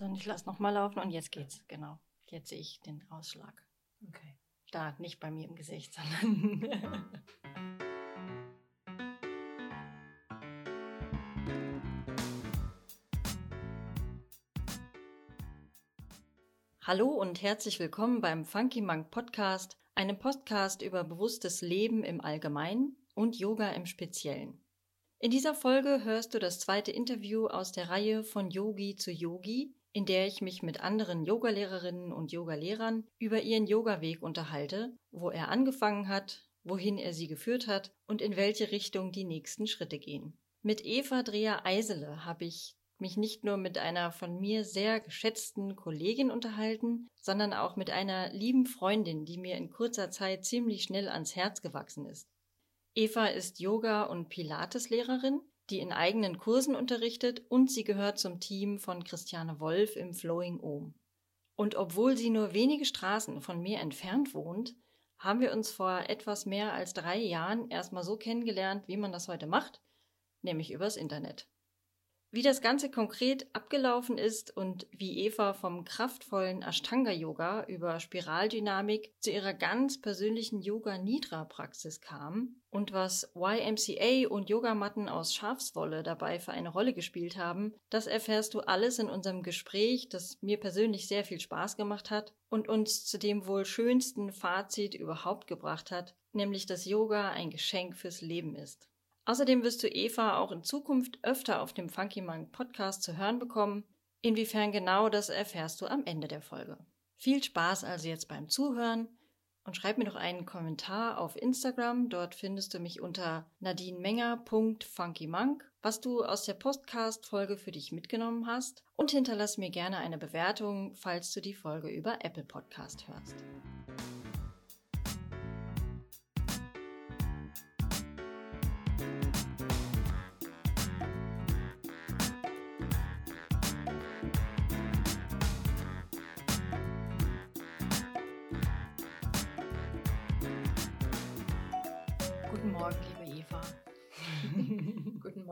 So, und ich lasse nochmal laufen und jetzt geht's, genau. Jetzt sehe ich den Ausschlag. Okay. Da, nicht bei mir im Gesicht, sondern. Hallo und herzlich willkommen beim Funky Monk Podcast, einem Podcast über bewusstes Leben im Allgemeinen und Yoga im Speziellen. In dieser Folge hörst du das zweite Interview aus der Reihe von Yogi zu Yogi, in der ich mich mit anderen Yogalehrerinnen und Yogalehrern über ihren Yogaweg unterhalte, wo er angefangen hat, wohin er sie geführt hat und in welche Richtung die nächsten Schritte gehen. Mit Eva Dreher Eisele habe ich mich nicht nur mit einer von mir sehr geschätzten Kollegin unterhalten, sondern auch mit einer lieben Freundin, die mir in kurzer Zeit ziemlich schnell ans Herz gewachsen ist. Eva ist Yoga- und Pilates-Lehrerin, die in eigenen Kursen unterrichtet und sie gehört zum Team von Christiane Wolf im Flowing Ohm. Und obwohl sie nur wenige Straßen von mir entfernt wohnt, haben wir uns vor etwas mehr als drei Jahren erstmal so kennengelernt, wie man das heute macht, nämlich übers Internet. Wie das Ganze konkret abgelaufen ist und wie Eva vom kraftvollen Ashtanga-Yoga über Spiraldynamik zu ihrer ganz persönlichen Yoga-Nidra-Praxis kam und was YMCA und Yogamatten aus Schafswolle dabei für eine Rolle gespielt haben, das erfährst du alles in unserem Gespräch, das mir persönlich sehr viel Spaß gemacht hat und uns zu dem wohl schönsten Fazit überhaupt gebracht hat, nämlich dass Yoga ein Geschenk fürs Leben ist. Außerdem wirst du Eva auch in Zukunft öfter auf dem Funky Monk Podcast zu hören bekommen. Inwiefern genau, das erfährst du am Ende der Folge. Viel Spaß also jetzt beim Zuhören und schreib mir doch einen Kommentar auf Instagram. Dort findest du mich unter nadinemenger.funkymonk, was du aus der Podcast-Folge für dich mitgenommen hast und hinterlass mir gerne eine Bewertung, falls du die Folge über Apple Podcast hörst.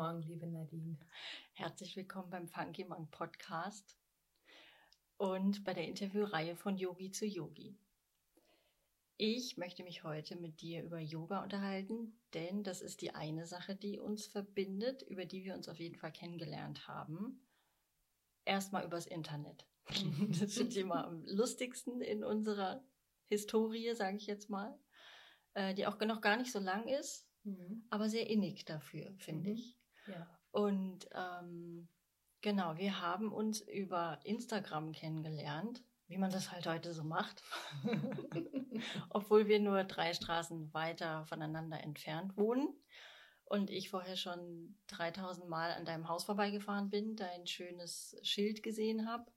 Morgen, liebe Nadine. Herzlich willkommen beim Funky Monk Podcast und bei der Interviewreihe von Yogi zu Yogi. Ich möchte mich heute mit dir über Yoga unterhalten, denn das ist die eine Sache, die uns verbindet, über die wir uns auf jeden Fall kennengelernt haben. Erstmal übers Internet. Das sind immer am lustigsten in unserer Historie, sage ich jetzt mal, äh, die auch noch gar nicht so lang ist, Mhm. aber sehr innig dafür, finde Mhm. ich. Ja. Und ähm, genau, wir haben uns über Instagram kennengelernt, wie man das halt heute so macht, obwohl wir nur drei Straßen weiter voneinander entfernt wohnen. Und ich vorher schon 3000 Mal an deinem Haus vorbeigefahren bin, dein schönes Schild gesehen habe,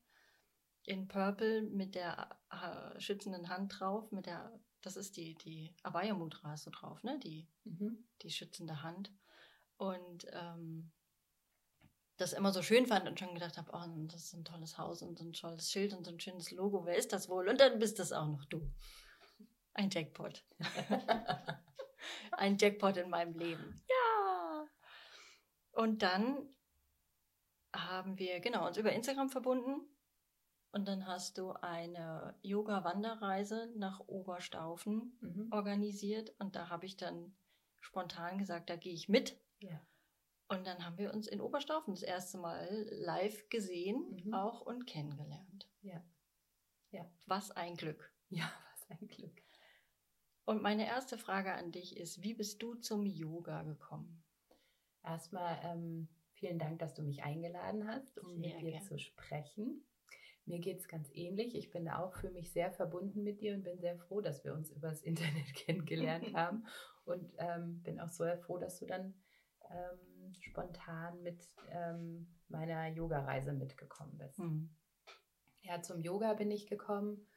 in Purple mit der äh, schützenden Hand drauf, mit der, das ist die, die Abaya Mudra hast du drauf, ne? Die, Mhm. die schützende Hand. Und ähm, das immer so schön fand und schon gedacht habe, oh, das ist ein tolles Haus und so ein tolles Schild und so ein schönes Logo. Wer ist das wohl? Und dann bist das auch noch du. Ein Jackpot. ein Jackpot in meinem Leben. Ja. Und dann haben wir, genau, uns über Instagram verbunden. Und dann hast du eine Yoga-Wanderreise nach Oberstaufen Mhm. organisiert. Und da habe ich dann spontan gesagt, da gehe ich mit. Ja. Und dann haben wir uns in Oberstaufen das erste Mal live gesehen, Mhm. auch und kennengelernt. Ja. Ja. Was ein Glück. Ja, was ein Glück. Und meine erste Frage an dich ist, wie bist du zum Yoga gekommen? Erstmal ähm, vielen Dank, dass du mich eingeladen hast, um Sehr mit dir gern. zu sprechen. Mir geht es ganz ähnlich. Ich bin auch für mich sehr verbunden mit dir und bin sehr froh, dass wir uns übers Internet kennengelernt haben. Und ähm, bin auch so froh, dass du dann ähm, spontan mit ähm, meiner Yoga-Reise mitgekommen bist. Hm. Ja, zum Yoga bin ich gekommen.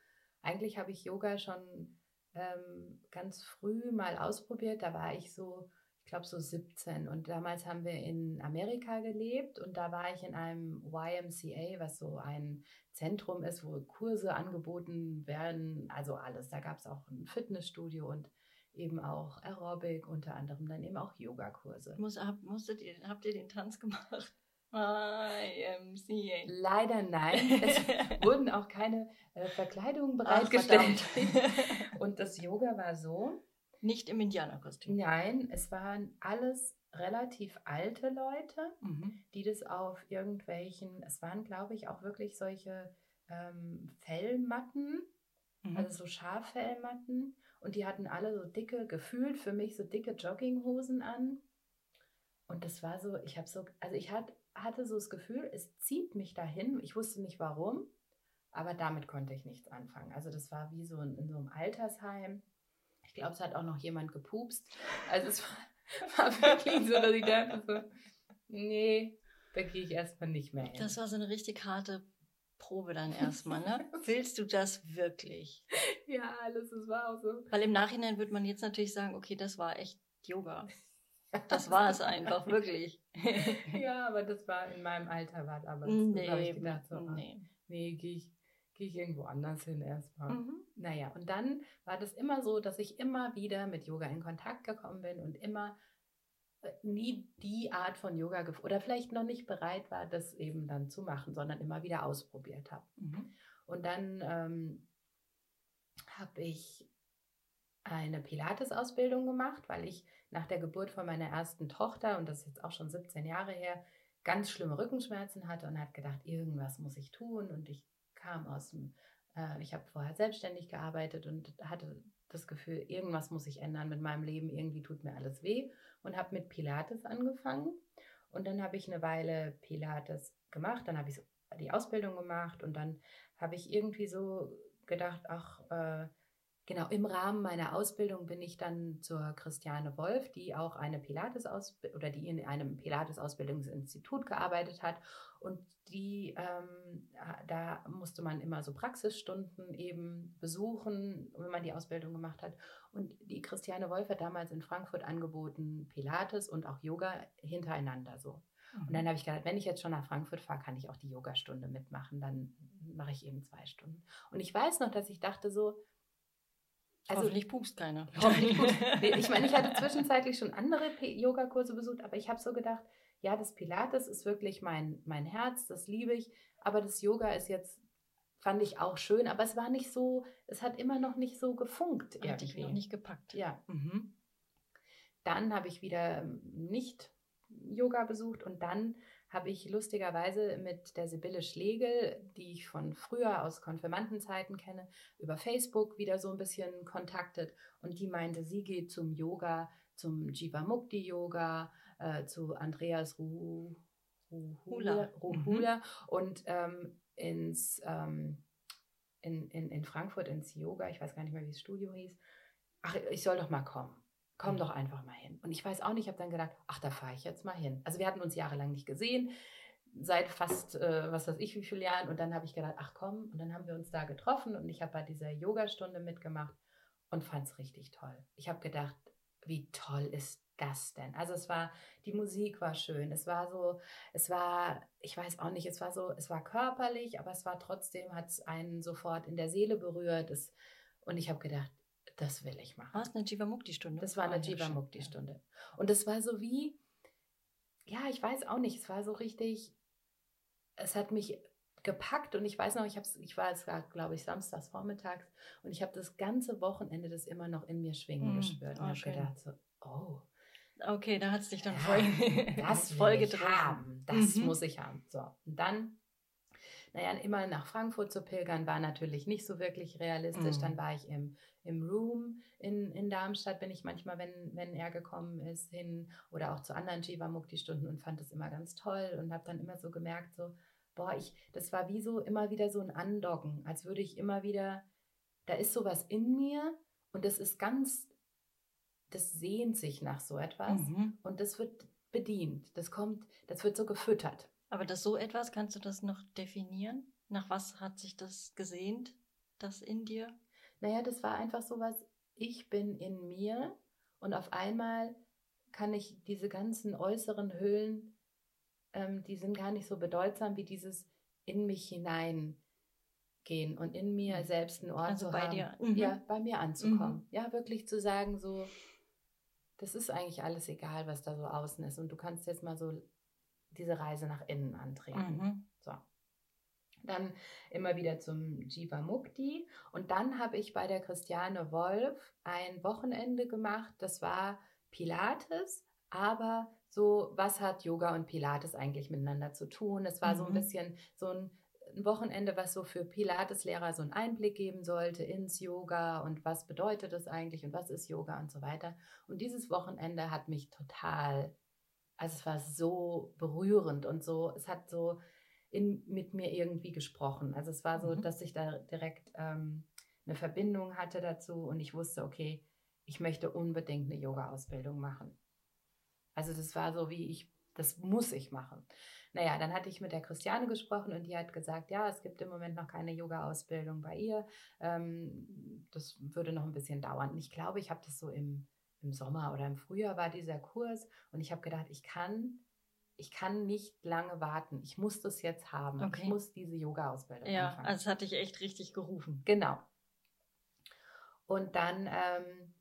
Eigentlich habe ich Yoga schon ähm, ganz früh mal ausprobiert. Da war ich so, ich glaube so 17. Und damals haben wir in Amerika gelebt und da war ich in einem YMCA, was so ein Zentrum ist, wo Kurse angeboten werden. Also alles. Da gab es auch ein Fitnessstudio und eben auch Aerobic, unter anderem dann eben auch Yogakurse. Muss, hab, musstet ihr, habt ihr den Tanz gemacht? YMCA. Leider nein. Es wurden auch keine äh, Verkleidungen bereitgestellt. Und das Yoga war so. Nicht im Indianerkostüm. Nein, es waren alles relativ alte Leute, mhm. die das auf irgendwelchen, es waren glaube ich auch wirklich solche ähm, Fellmatten, mhm. also so Schaffellmatten. Und die hatten alle so dicke, gefühlt für mich so dicke Jogginghosen an. Und das war so, ich habe so, also ich hat, hatte so das Gefühl, es zieht mich dahin. Ich wusste nicht warum, aber damit konnte ich nichts anfangen. Also das war wie so in, in so einem Altersheim. Ich glaube, es hat auch noch jemand gepupst. Also es war, war wirklich so, dass ich dachte so, nee, da gehe ich erstmal nicht mehr hin. Das war so eine richtig harte Probe dann erstmal, ne? Willst du das wirklich? Ja, alles, war auch so. Weil im Nachhinein würde man jetzt natürlich sagen, okay, das war echt Yoga. Das war es einfach, wirklich. ja, aber das war in meinem Alter war aber nee, habe ich gedacht, so, nee, nee gehe ich, geh ich irgendwo anders hin erstmal. Mhm. Naja, und dann war das immer so, dass ich immer wieder mit Yoga in Kontakt gekommen bin und immer nie die Art von Yoga oder vielleicht noch nicht bereit war, das eben dann zu machen, sondern immer wieder ausprobiert habe. Mhm. Und dann ähm, habe ich eine Pilates-Ausbildung gemacht, weil ich nach der Geburt von meiner ersten Tochter, und das ist jetzt auch schon 17 Jahre her, ganz schlimme Rückenschmerzen hatte und habe gedacht, irgendwas muss ich tun. Und ich kam aus dem, äh, ich habe vorher selbstständig gearbeitet und hatte das Gefühl, irgendwas muss ich ändern mit meinem Leben, irgendwie tut mir alles weh und habe mit Pilates angefangen. Und dann habe ich eine Weile Pilates gemacht, dann habe ich die Ausbildung gemacht und dann habe ich irgendwie so gedacht, ach, äh, genau, im Rahmen meiner Ausbildung bin ich dann zur Christiane Wolf, die auch eine Pilates oder die in einem Pilates-Ausbildungsinstitut gearbeitet hat und die, ähm, da musste man immer so Praxisstunden eben besuchen, wenn man die Ausbildung gemacht hat. Und die Christiane Wolf hat damals in Frankfurt angeboten, Pilates und auch Yoga hintereinander so. Mhm. Und dann habe ich gedacht, wenn ich jetzt schon nach Frankfurt fahre, kann ich auch die Yogastunde mitmachen. Dann mache ich eben zwei Stunden. Und ich weiß noch, dass ich dachte so, also hoffentlich pupst keiner. Hoffentlich pupst. ich meine, ich hatte zwischenzeitlich schon andere Yogakurse besucht, aber ich habe so gedacht, ja, das Pilates ist wirklich mein, mein Herz, das liebe ich, aber das Yoga ist jetzt, fand ich auch schön, aber es war nicht so, es hat immer noch nicht so gefunkt. Hat dich noch nicht gepackt. Ja. Mhm. Dann habe ich wieder nicht Yoga besucht und dann habe ich lustigerweise mit der Sibylle Schlegel, die ich von früher aus Konfirmandenzeiten kenne, über Facebook wieder so ein bisschen kontaktet und die meinte, sie geht zum Yoga, zum Jivamukti Yoga, äh, zu Andreas Ruhula, Ruhula, Ruhula mhm. und ähm, ins, ähm, in, in, in Frankfurt ins Yoga, ich weiß gar nicht mehr, wie das Studio hieß. Ach, ich soll doch mal kommen. Komm mhm. doch einfach mal hin. Und ich weiß auch nicht, ich habe dann gedacht, ach, da fahre ich jetzt mal hin. Also wir hatten uns jahrelang nicht gesehen, seit fast, äh, was weiß ich, wie viele Jahren. Und dann habe ich gedacht, ach komm, und dann haben wir uns da getroffen und ich habe bei dieser Yogastunde mitgemacht und fand es richtig toll. Ich habe gedacht, wie toll ist das denn? Also es war, die Musik war schön, es war so, es war, ich weiß auch nicht, es war so, es war körperlich, aber es war trotzdem, hat es einen sofort in der Seele berührt. Es, und ich habe gedacht, das will ich machen. War es eine Jivamukti-Stunde? Das war eine oh, Jivamukti-Stunde. Und es war so wie, ja, ich weiß auch nicht, es war so richtig, es hat mich gepackt und ich weiß noch, ich, hab's, ich war, es war, glaube ich, samstags vormittags und ich habe das ganze Wochenende das immer noch in mir schwingen mm, gespürt und oh, habe gedacht so, oh, Okay, da hat es dich dann voll, das voll getroffen. Das mhm. muss ich haben. So, und dann, naja, immer nach Frankfurt zu pilgern war natürlich nicht so wirklich realistisch. Mhm. Dann war ich im, im Room in, in Darmstadt, bin ich manchmal, wenn, wenn er gekommen ist, hin oder auch zu anderen Jivamukti-Stunden und fand das immer ganz toll und habe dann immer so gemerkt, so, boah, ich, das war wie so immer wieder so ein Andocken, als würde ich immer wieder, da ist sowas in mir und das ist ganz das sehnt sich nach so etwas mhm. und das wird bedient. Das kommt, das wird so gefüttert. Aber das so etwas, kannst du das noch definieren? Nach was hat sich das gesehnt, das in dir? Naja, das war einfach so was, ich bin in mir und auf einmal kann ich diese ganzen äußeren Hüllen, ähm, die sind gar nicht so bedeutsam wie dieses in mich hineingehen und in mir mhm. selbst einen Ort also zu bei haben. Dir. Mhm. Ja, bei mir anzukommen. Mhm. Ja, wirklich zu sagen, so, das ist eigentlich alles egal, was da so außen ist. Und du kannst jetzt mal so diese Reise nach innen antreten. Mhm. So. Dann immer wieder zum Jiva Mukti. Und dann habe ich bei der Christiane Wolf ein Wochenende gemacht. Das war Pilates, aber so, was hat Yoga und Pilates eigentlich miteinander zu tun? Es war mhm. so ein mhm. bisschen so ein ein Wochenende, was so für Pilates-Lehrer so einen Einblick geben sollte ins Yoga und was bedeutet das eigentlich und was ist Yoga und so weiter. Und dieses Wochenende hat mich total, also es war so berührend und so, es hat so in, mit mir irgendwie gesprochen. Also es war so, mhm. dass ich da direkt ähm, eine Verbindung hatte dazu und ich wusste, okay, ich möchte unbedingt eine Yoga-Ausbildung machen. Also das war so, wie ich, das muss ich machen. Naja, dann hatte ich mit der Christiane gesprochen und die hat gesagt, ja, es gibt im Moment noch keine Yoga-Ausbildung bei ihr. Ähm, das würde noch ein bisschen dauern. Und ich glaube, ich habe das so im, im Sommer oder im Frühjahr war dieser Kurs und ich habe gedacht, ich kann ich kann nicht lange warten. Ich muss das jetzt haben. Okay. Ich muss diese Yoga-Ausbildung ja, anfangen. Ja, also das hatte ich echt richtig gerufen. Genau. Und dann, ähm,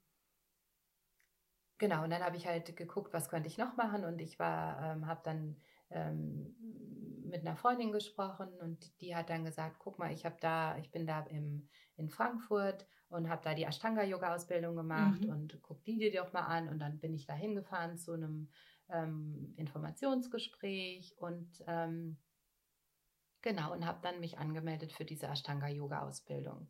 genau, und dann habe ich halt geguckt, was könnte ich noch machen. Und ich war, ähm, habe dann ähm, mit einer Freundin gesprochen und die hat dann gesagt, guck mal, ich habe da, ich bin da im, in Frankfurt und habe da die Ashtanga-Yoga-Ausbildung gemacht mhm. und guck die dir doch mal an. Und dann bin ich da hingefahren zu einem ähm, Informationsgespräch und ähm, genau und habe dann mich angemeldet für diese Ashtanga-Yoga-Ausbildung.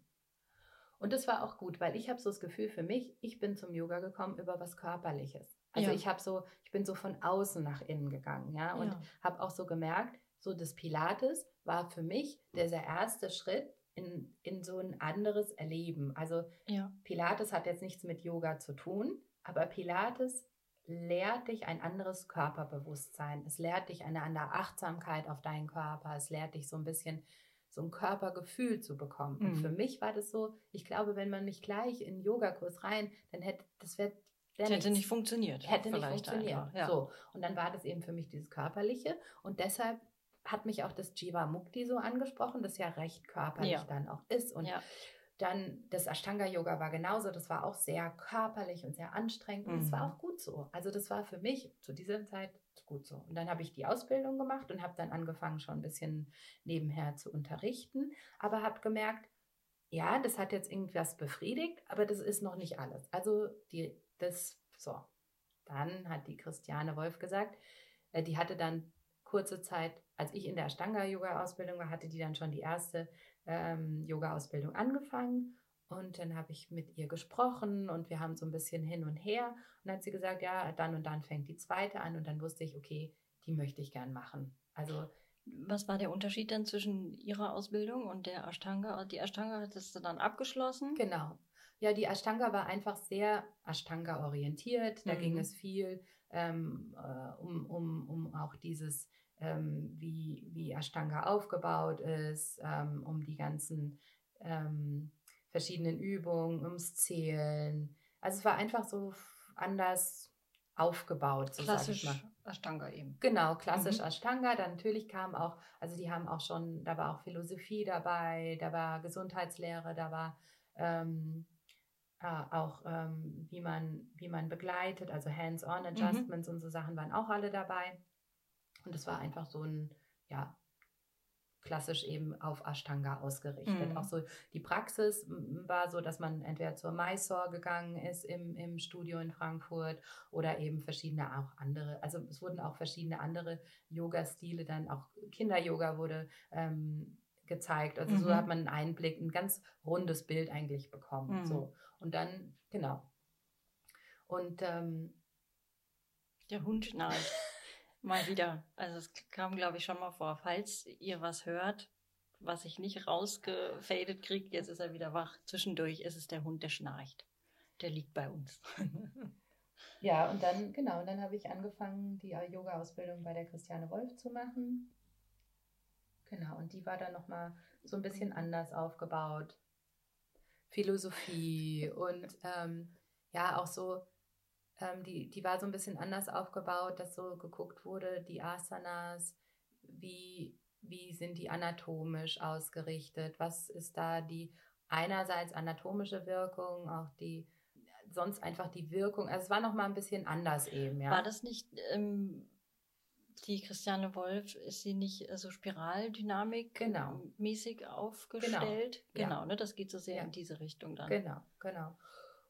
Und das war auch gut, weil ich habe so das Gefühl für mich, ich bin zum Yoga gekommen über was Körperliches. Also ja. ich habe so, ich bin so von außen nach innen gegangen, ja, und ja. habe auch so gemerkt, so das Pilates war für mich dieser erste Schritt in, in so ein anderes Erleben. Also ja. Pilates hat jetzt nichts mit Yoga zu tun, aber Pilates lehrt dich ein anderes Körperbewusstsein. Es lehrt dich eine andere Achtsamkeit auf deinen Körper. Es lehrt dich so ein bisschen so ein Körpergefühl zu bekommen. Mhm. Und für mhm. mich war das so, ich glaube, wenn man mich gleich in einen Yogakurs rein, dann hätte das wäre das hätte nicht funktioniert. Hätte nicht funktioniert. Einfach, ja. So. Und dann war das eben für mich dieses Körperliche. Und deshalb hat mich auch das Jiva Mukti so angesprochen, das ja recht körperlich ja. dann auch ist. Und ja. dann das Ashtanga Yoga war genauso, das war auch sehr körperlich und sehr anstrengend. Und es mhm. war auch gut so. Also das war für mich zu dieser Zeit gut so. Und dann habe ich die Ausbildung gemacht und habe dann angefangen, schon ein bisschen nebenher zu unterrichten, aber habe gemerkt, ja, das hat jetzt irgendwas befriedigt, aber das ist noch nicht alles. Also die das, so. Dann hat die Christiane Wolf gesagt, äh, die hatte dann kurze Zeit, als ich in der Ashtanga-Yoga-Ausbildung war, hatte die dann schon die erste ähm, Yoga-Ausbildung angefangen. Und dann habe ich mit ihr gesprochen und wir haben so ein bisschen hin und her. Und dann hat sie gesagt, ja, dann und dann fängt die zweite an. Und dann wusste ich, okay, die möchte ich gern machen. Also was war der Unterschied dann zwischen Ihrer Ausbildung und der Ashtanga? Die Ashtanga hattest du dann abgeschlossen? Genau. Ja, die Ashtanga war einfach sehr Ashtanga-orientiert. Da mhm. ging es viel ähm, äh, um, um, um auch dieses, ähm, wie, wie Ashtanga aufgebaut ist, ähm, um die ganzen ähm, verschiedenen Übungen, ums Zählen. Also es war einfach so anders aufgebaut. So klassisch Ashtanga eben. Genau, klassisch mhm. Ashtanga. Dann natürlich kam auch, also die haben auch schon, da war auch Philosophie dabei, da war Gesundheitslehre, da war ähm, äh, auch ähm, wie, man, wie man begleitet, also Hands-on mhm. Adjustments mhm. und so Sachen waren auch alle dabei. Und es war einfach so ein, ja, klassisch eben auf Ashtanga ausgerichtet. Mhm. Auch so die Praxis war so, dass man entweder zur Mysore gegangen ist im, im Studio in Frankfurt oder eben verschiedene auch andere, also es wurden auch verschiedene andere Yoga-Stile dann, auch Kinder-Yoga wurde ähm, gezeigt. Also mhm. so hat man einen Einblick, ein ganz rundes Bild eigentlich bekommen. Mhm. So. Und dann, genau. Und ähm, der Hund schnarcht. Mal wieder. Also es kam, glaube ich, schon mal vor. Falls ihr was hört, was ich nicht rausgefadet kriege, jetzt ist er wieder wach. Zwischendurch ist es der Hund, der schnarcht. Der liegt bei uns. ja, und dann, genau, und dann habe ich angefangen, die Yoga-Ausbildung bei der Christiane Wolf zu machen. Genau, und die war dann nochmal so ein bisschen anders aufgebaut. Philosophie und ähm, ja, auch so, ähm, die, die war so ein bisschen anders aufgebaut, dass so geguckt wurde, die Asanas, wie, wie sind die anatomisch ausgerichtet, was ist da die einerseits anatomische Wirkung, auch die sonst einfach die Wirkung, also es war nochmal ein bisschen anders eben, ja. War das nicht ähm, die Christiane Wolf, ist sie nicht so Spiraldynamik genau. mäßig aufgestellt? Genau, genau ja. ne? Das geht so sehr ja. in diese Richtung dann. Genau, genau.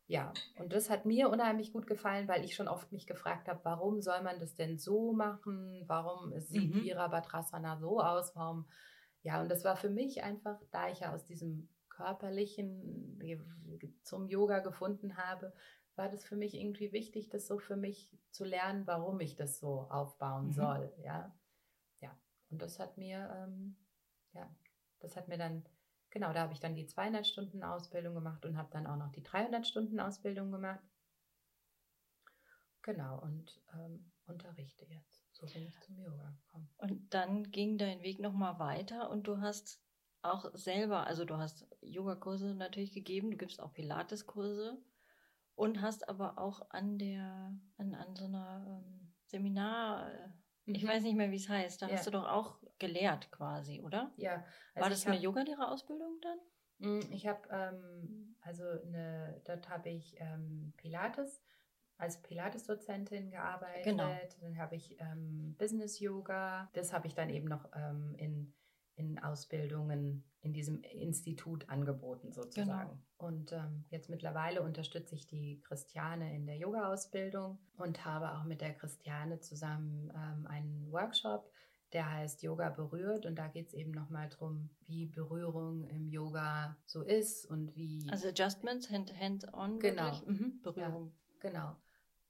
Ja, und das hat mir unheimlich gut gefallen, weil ich schon oft mich gefragt habe, warum soll man das denn so machen? Warum sieht mhm. Virabhadrasana so aus? Warum? Ja, und das war für mich einfach, da ich ja aus diesem körperlichen zum Yoga gefunden habe, war das für mich irgendwie wichtig, das so für mich zu lernen, warum ich das so aufbauen mhm. soll. Ja, ja. Und das hat mir, ähm, ja, das hat mir dann, genau, da habe ich dann die 200 Stunden Ausbildung gemacht und habe dann auch noch die 300 Stunden Ausbildung gemacht. Genau, und ähm, unterrichte jetzt. So bin ich zum Yoga gekommen. Und dann ging dein Weg nochmal weiter und du hast auch selber, also du hast Yogakurse natürlich gegeben, du gibst auch Pilates-Kurse und hast aber auch an der, an, an so einer ähm, Seminar, mhm. ich weiß nicht mehr, wie es heißt, da ja. hast du doch auch gelehrt quasi, oder? Ja. Also War das eine Yogalehrerausbildung dann? Mm, ich habe, ähm, also eine, dort habe ich ähm, Pilates als Pilates-Dozentin gearbeitet. Genau. Dann habe ich ähm, Business Yoga. Das habe ich dann eben noch ähm, in in Ausbildungen in diesem Institut angeboten sozusagen. Genau. Und ähm, jetzt mittlerweile unterstütze ich die Christiane in der Yoga-Ausbildung und habe auch mit der Christiane zusammen ähm, einen Workshop, der heißt Yoga berührt und da geht es eben nochmal darum, wie Berührung im Yoga so ist und wie... Also Adjustments, Hand-on, genau. Mhm. Berührung. Ja, genau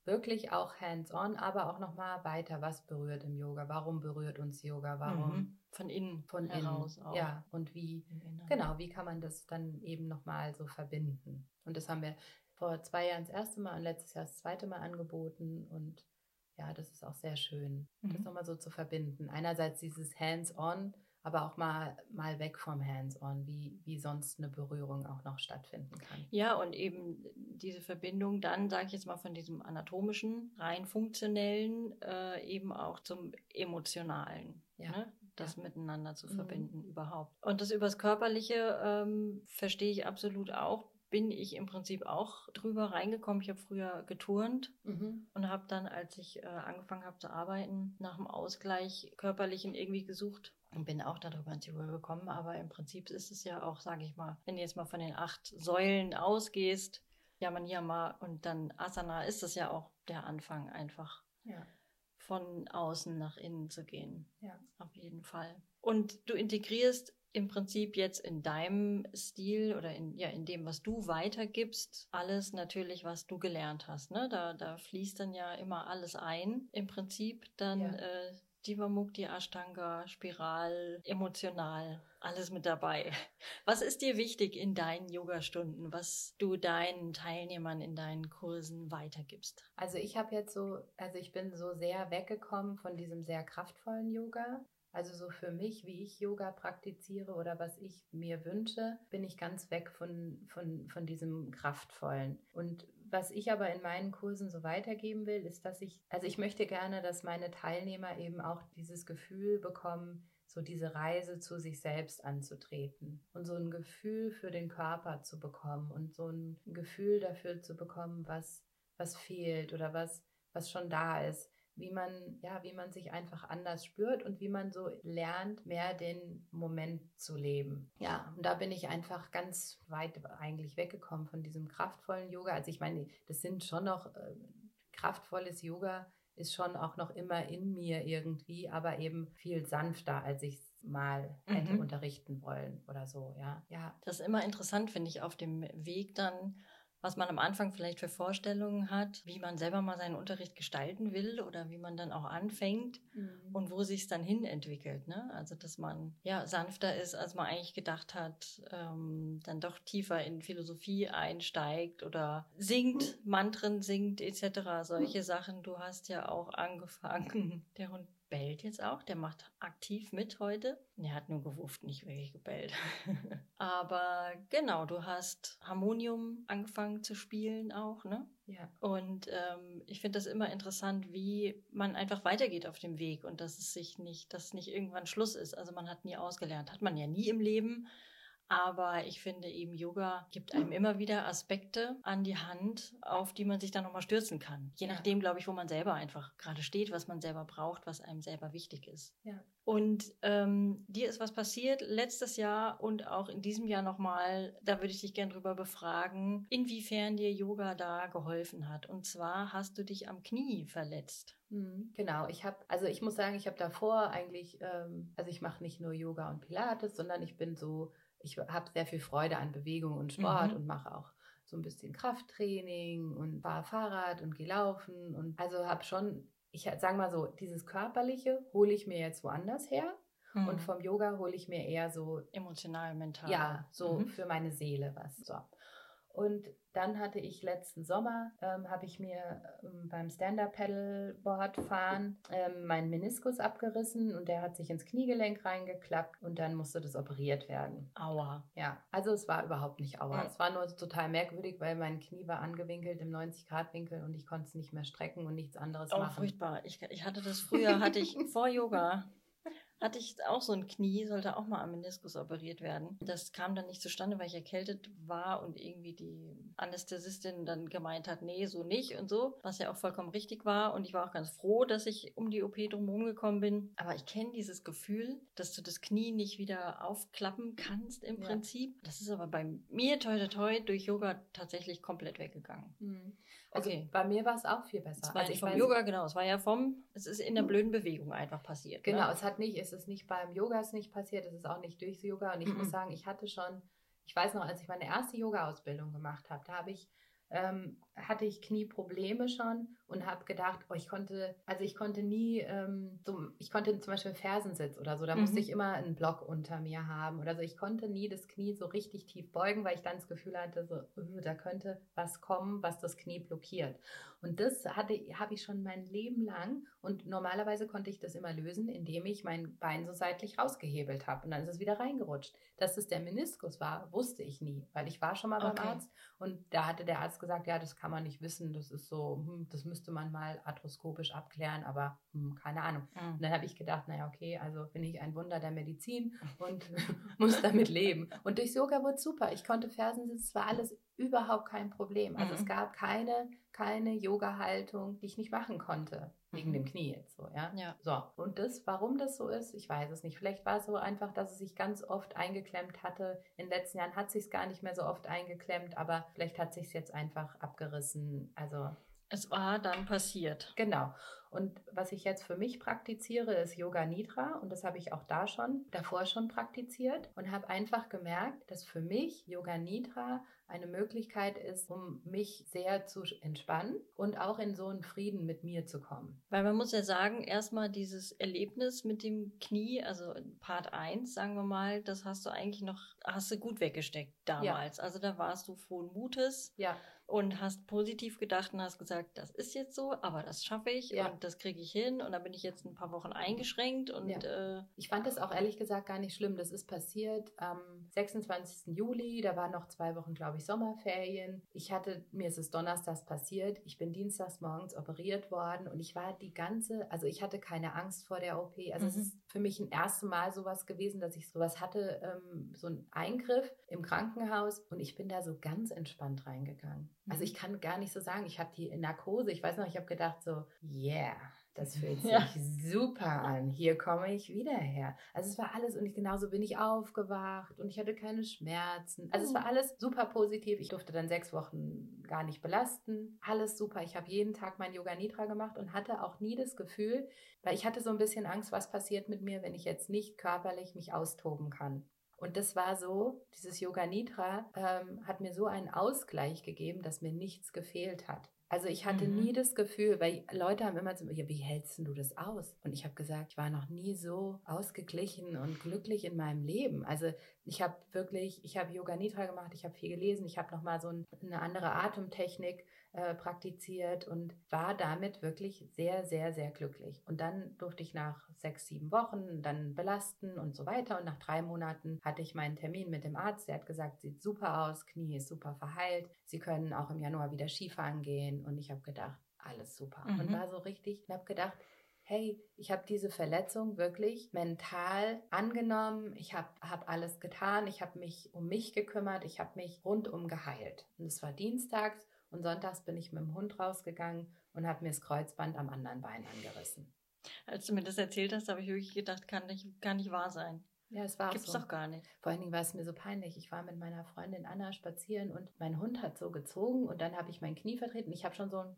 wirklich auch hands-on, aber auch nochmal weiter, was berührt im Yoga, warum berührt uns Yoga, warum mhm. von innen von heraus innen. auch. Ja, und wie genau, wie kann man das dann eben nochmal so verbinden? Und das haben wir vor zwei Jahren das erste Mal und letztes Jahr das zweite Mal angeboten und ja, das ist auch sehr schön, mhm. das nochmal so zu verbinden. Einerseits dieses hands-on, aber auch mal, mal weg vom Hands-on, wie, wie sonst eine Berührung auch noch stattfinden kann. Ja, und eben diese Verbindung dann, sage ich jetzt mal, von diesem anatomischen, rein funktionellen, äh, eben auch zum emotionalen. Ja. Ne? Das ja. miteinander zu mhm. verbinden mhm. überhaupt. Und das übers Körperliche ähm, verstehe ich absolut auch bin ich im Prinzip auch drüber reingekommen. Ich habe früher geturnt mhm. und habe dann, als ich äh, angefangen habe zu arbeiten, nach dem Ausgleich körperlichen irgendwie gesucht und bin auch darüber ins Yoga gekommen. Aber im Prinzip ist es ja auch, sage ich mal, wenn du jetzt mal von den acht Säulen ausgehst, Yama Niyama und dann Asana, ist es ja auch der Anfang einfach. Ja. Von außen nach innen zu gehen. Ja. Auf jeden Fall. Und du integrierst im Prinzip jetzt in deinem Stil oder in, ja, in dem, was du weitergibst, alles natürlich, was du gelernt hast. Ne? Da, da fließt dann ja immer alles ein. Im Prinzip dann ja. äh, Jivamukti, Ashtanga, Spiral, emotional, alles mit dabei. Was ist dir wichtig in deinen Yogastunden, was du deinen Teilnehmern in deinen Kursen weitergibst? Also ich habe jetzt so, also ich bin so sehr weggekommen von diesem sehr kraftvollen Yoga. Also so für mich, wie ich Yoga praktiziere oder was ich mir wünsche, bin ich ganz weg von, von, von diesem kraftvollen. Und was ich aber in meinen Kursen so weitergeben will, ist, dass ich, also ich möchte gerne, dass meine Teilnehmer eben auch dieses Gefühl bekommen, so diese Reise zu sich selbst anzutreten und so ein Gefühl für den Körper zu bekommen und so ein Gefühl dafür zu bekommen, was, was fehlt oder was, was schon da ist wie man, ja, wie man sich einfach anders spürt und wie man so lernt, mehr den Moment zu leben. Ja, und da bin ich einfach ganz weit eigentlich weggekommen von diesem kraftvollen Yoga. Also ich meine, das sind schon noch äh, kraftvolles Yoga ist schon auch noch immer in mir irgendwie, aber eben viel sanfter, als ich es mal hätte mhm. unterrichten wollen oder so, ja. Ja. Das ist immer interessant, finde ich, auf dem Weg dann was man am Anfang vielleicht für Vorstellungen hat, wie man selber mal seinen Unterricht gestalten will oder wie man dann auch anfängt mhm. und wo sich es dann hin entwickelt. Ne? Also dass man ja sanfter ist, als man eigentlich gedacht hat, ähm, dann doch tiefer in Philosophie einsteigt oder singt, Mantren singt etc. Solche Sachen. Du hast ja auch angefangen. Der Hund bellt jetzt auch. Der macht aktiv mit heute. Er hat nur gewufft, nicht wirklich gebellt. Aber genau, du hast Harmonium angefangen zu spielen auch, ne? Ja. Und ähm, ich finde das immer interessant, wie man einfach weitergeht auf dem Weg und dass es sich nicht, dass nicht irgendwann Schluss ist. Also man hat nie ausgelernt, hat man ja nie im Leben. Aber ich finde eben, Yoga gibt einem immer wieder Aspekte an die Hand, auf die man sich dann nochmal stürzen kann. Je nachdem, glaube ich, wo man selber einfach gerade steht, was man selber braucht, was einem selber wichtig ist. Ja. Und ähm, dir ist was passiert letztes Jahr und auch in diesem Jahr nochmal. Da würde ich dich gerne drüber befragen, inwiefern dir Yoga da geholfen hat. Und zwar hast du dich am Knie verletzt. Mhm, Genau, ich habe, also ich muss sagen, ich habe davor eigentlich, ähm, also ich mache nicht nur Yoga und Pilates, sondern ich bin so, ich habe sehr viel Freude an Bewegung und Sport Mhm. und mache auch so ein bisschen Krafttraining und fahre Fahrrad und gehe laufen und also habe schon, ich sage mal so, dieses Körperliche hole ich mir jetzt woanders her Mhm. und vom Yoga hole ich mir eher so emotional, mental. ja, so Mhm. für meine Seele was. So. Und dann hatte ich letzten Sommer, ähm, habe ich mir ähm, beim Stand-Up-Paddleboard fahren ähm, meinen Meniskus abgerissen und der hat sich ins Kniegelenk reingeklappt und dann musste das operiert werden. Aua. Ja, also es war überhaupt nicht Aua. Mhm. Es war nur total merkwürdig, weil mein Knie war angewinkelt im 90-Grad-Winkel und ich konnte es nicht mehr strecken und nichts anderes Oh, machen. furchtbar. Ich, ich hatte das früher, hatte ich vor Yoga, hatte ich auch so ein Knie, sollte auch mal am Meniskus operiert werden. Das kam dann nicht zustande, weil ich erkältet war und irgendwie die Anästhesistin dann gemeint hat, nee, so nicht und so, was ja auch vollkommen richtig war. Und ich war auch ganz froh, dass ich um die OP drumherum gekommen bin. Aber ich kenne dieses Gefühl, dass du das Knie nicht wieder aufklappen kannst im Ja. Prinzip. Das ist aber bei mir, toi, toi, toi, durch Yoga tatsächlich komplett weggegangen. Mhm. Also Okay. bei mir war es auch viel besser. Das war also vom weiß- Yoga, genau. Es war ja vom, es ist in der blöden Bewegung einfach passiert. Genau, Ne? es hat nicht, es ist nicht beim Yoga ist nicht passiert, es ist auch nicht durchs Yoga. Und ich muss sagen, ich hatte schon, ich weiß noch, als ich meine erste Yoga-Ausbildung gemacht habe, da habe ich, ähm, hatte ich Knieprobleme schon und habe gedacht, oh, ich konnte, also ich konnte nie, ähm, so, ich konnte zum Beispiel Fersensitz oder so, da musste Mhm. ich immer einen Block unter mir haben oder so. Ich konnte nie das Knie so richtig tief beugen, weil ich dann das Gefühl hatte, so, uh, da könnte was kommen, was das Knie blockiert. Und das hatte, habe ich schon mein Leben lang. Und normalerweise konnte ich das immer lösen, indem ich mein Bein so seitlich rausgehebelt habe. Und dann ist es wieder reingerutscht. Dass es der Meniskus war, wusste ich nie, weil ich war schon mal beim Okay. Arzt. Und da hatte der Arzt gesagt, ja, das kann man nicht wissen. Das ist so, hm, das müsste man mal arthroskopisch abklären, aber hm, keine Ahnung. Mhm. Und dann habe ich gedacht, naja, okay, also bin ich ein Wunder der Medizin und muss damit leben. Und durchs Yoga wurde es super. Ich konnte Fersensitz, es war alles überhaupt kein Problem. Also Mhm. es gab keine, keine Yoga-Haltung, die ich nicht machen konnte. Wegen Mhm. dem Knie jetzt so, ja. Ja. So, und das, warum das so ist, ich weiß es nicht. Vielleicht war es so einfach, dass es sich ganz oft eingeklemmt hatte. In den letzten Jahren hat es sich gar nicht mehr so oft eingeklemmt, aber vielleicht hat sich jetzt einfach abgerissen. Also Es war dann passiert. Genau. Und was ich jetzt für mich praktiziere, ist Yoga Nidra. Und das habe ich auch da schon, davor schon praktiziert. Und habe einfach gemerkt, dass für mich Yoga Nidra eine Möglichkeit ist, um mich sehr zu entspannen und auch in so einen Frieden mit mir zu kommen. Weil man muss ja sagen, erstmal dieses Erlebnis mit dem Knie, also Part 1, sagen wir mal, das hast du eigentlich noch, hast du gut weggesteckt damals. Also da warst du frohen Mutes Ja, und hast positiv gedacht und hast gesagt, das ist jetzt so, aber das schaffe ich Ja. und das kriege ich hin und da bin ich jetzt ein paar Wochen eingeschränkt und äh, Ich fand das auch ehrlich gesagt gar nicht schlimm. Das ist passiert am 26. Juli. Da waren noch zwei Wochen, glaube ich, Sommerferien. Ich hatte, mir ist es donnerstags passiert. Ich bin dienstags morgens operiert worden und ich war die ganze, also ich hatte keine Angst vor der OP. Also es Mhm. ist für mich ein erstes Mal sowas gewesen, dass ich sowas hatte, ähm, so ein Eingriff im Krankenhaus und ich bin da so ganz entspannt reingegangen. Also Mhm. ich kann gar nicht so sagen, ich habe die Narkose, ich weiß noch, ich habe gedacht so, yeah, das fühlt sich Ja. super an. Hier komme ich wieder her. Also es war alles und ich, genauso bin ich aufgewacht und ich hatte keine Schmerzen. Also es war alles super positiv. Ich durfte dann sechs Wochen gar nicht belasten. Alles super. Ich habe jeden Tag mein Yoga Nidra gemacht und hatte auch nie das Gefühl, weil ich hatte so ein bisschen Angst, was passiert mit mir, wenn ich jetzt nicht körperlich mich austoben kann. Und das war so, dieses Yoga Nidra ähm, hat mir so einen Ausgleich gegeben, dass mir nichts gefehlt hat. Also ich hatte Mhm. nie das Gefühl, weil Leute haben immer so, ja, wie hältst du das aus? Und ich habe gesagt, ich war noch nie so ausgeglichen und glücklich in meinem Leben. Also ich habe wirklich, ich habe Yoga Nidra gemacht, ich habe viel gelesen, ich habe nochmal so ein, eine andere Atemtechnik äh, praktiziert und war damit wirklich sehr, sehr, sehr glücklich. Und dann durfte ich nach sechs, sieben Wochen dann belasten und so weiter. Und nach drei Monaten hatte ich meinen Termin mit dem Arzt. Der hat gesagt, sieht super aus, Knie ist super verheilt. Sie können auch im Januar wieder Skifahren gehen. Und ich habe gedacht, alles super. Mhm. Und war so richtig, ich habe gedacht, hey, ich habe diese Verletzung wirklich mental angenommen, ich habe hab alles getan, ich habe mich um mich gekümmert, ich habe mich rundum geheilt. Und es war dienstags und sonntags bin ich mit dem Hund rausgegangen und habe mir das Kreuzband am anderen Bein angerissen. Als du mir das erzählt hast, habe ich wirklich gedacht, kann nicht, kann nicht wahr sein. Ja, es war Gibt's so. doch gar nicht. Vor allen Dingen war es mir so peinlich. Ich war mit meiner Freundin Anna spazieren und mein Hund hat so gezogen und dann habe ich mein Knie vertreten. Ich habe schon so ein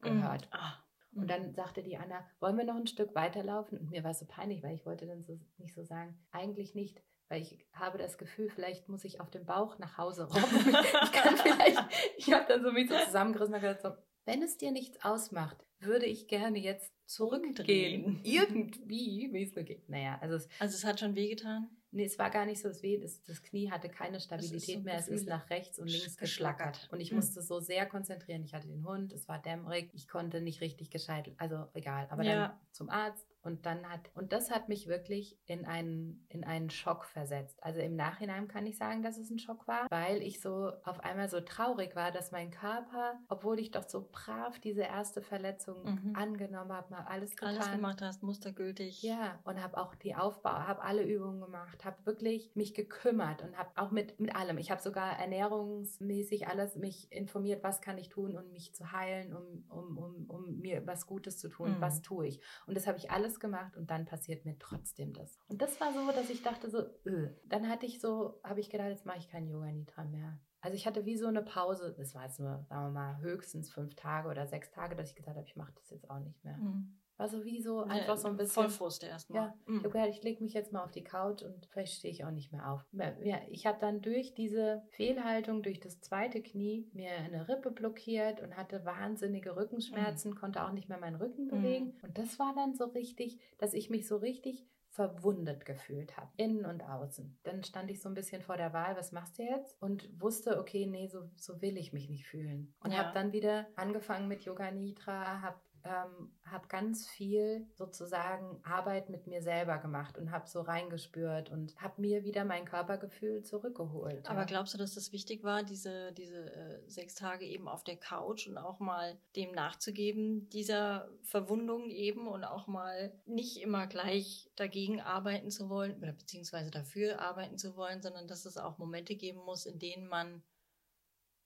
gehört. Mm. Ah. Und dann sagte die Anna, wollen wir noch ein Stück weiterlaufen? Und mir war es so peinlich, weil ich wollte dann so nicht so sagen, eigentlich nicht, weil ich habe das Gefühl, vielleicht muss ich auf dem Bauch nach Hause robben. ich kann vielleicht, ich habe dann so mich so zusammengerissen und gesagt, so, wenn es dir nichts ausmacht, würde ich gerne jetzt zurückgehen. Irgendwie, wie es nur geht. Naja, also es, Also es hat schon wehgetan? Nee, es war gar nicht so das weh, das, das Knie hatte keine Stabilität so mehr, es ist nach rechts und links Geschlackert. geschlackert. Und ich Mhm. musste so sehr konzentrieren. Ich hatte den Hund, es war dämmerig, ich konnte nicht richtig gescheit, also egal. Aber Ja. dann zum Arzt und dann hat, und das hat mich wirklich in einen, in einen Schock versetzt. Also im Nachhinein kann ich sagen, dass es ein Schock war, weil ich so auf einmal so traurig war, dass mein Körper, obwohl ich doch so brav diese erste Verletzung Mhm. angenommen habe, mal alles getan. Alles gemacht hast, mustergültig. Ja, und habe auch die Aufbau, habe alle Übungen gemacht, habe wirklich mich gekümmert und habe auch mit, mit allem. Ich habe sogar ernährungsmäßig alles mich informiert, was kann ich tun, um mich zu heilen, um, um, um, um mir was Gutes zu tun, Mhm. was tue ich. Und das habe ich alles gemacht und dann passiert mir trotzdem das. Und das war so, dass ich dachte so, öh. dann hatte ich so, habe ich gedacht, jetzt mache ich kein Yoga Nidra mehr. Also ich hatte wie so eine Pause, das war jetzt nur, sagen wir mal, höchstens fünf Tage oder sechs Tage, dass ich gesagt habe, ich mache das jetzt auch nicht mehr. Mhm. War so wie so Ja, einfach so ein bisschen. Vollfrust erstmal. Ja, Mhm. gedacht, ich lege mich jetzt mal auf die Couch und vielleicht stehe ich auch nicht mehr auf. Ja, ich habe dann durch diese Fehlhaltung, durch das zweite Knie, mir eine Rippe blockiert und hatte wahnsinnige Rückenschmerzen, konnte auch nicht mehr meinen Rücken Mhm. bewegen. Und das war dann so richtig, dass ich mich so richtig verwundet gefühlt habe, innen und außen. Dann stand ich so ein bisschen vor der Wahl, was machst du jetzt? Und wusste, okay, nee, so, so will ich mich nicht fühlen. Und Ja. habe dann wieder angefangen mit Yoga Nidra, habe ähm, habe ganz viel sozusagen Arbeit mit mir selber gemacht und habe so reingespürt und habe mir wieder mein Körpergefühl zurückgeholt. Aber ja. glaubst du, dass das wichtig war, diese, diese äh, sechs Tage eben auf der Couch und auch mal dem nachzugeben, dieser Verwundung eben und auch mal nicht immer gleich dagegen arbeiten zu wollen oder beziehungsweise dafür arbeiten zu wollen, sondern dass es auch Momente geben muss, in denen man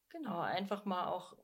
genau einfach mal auch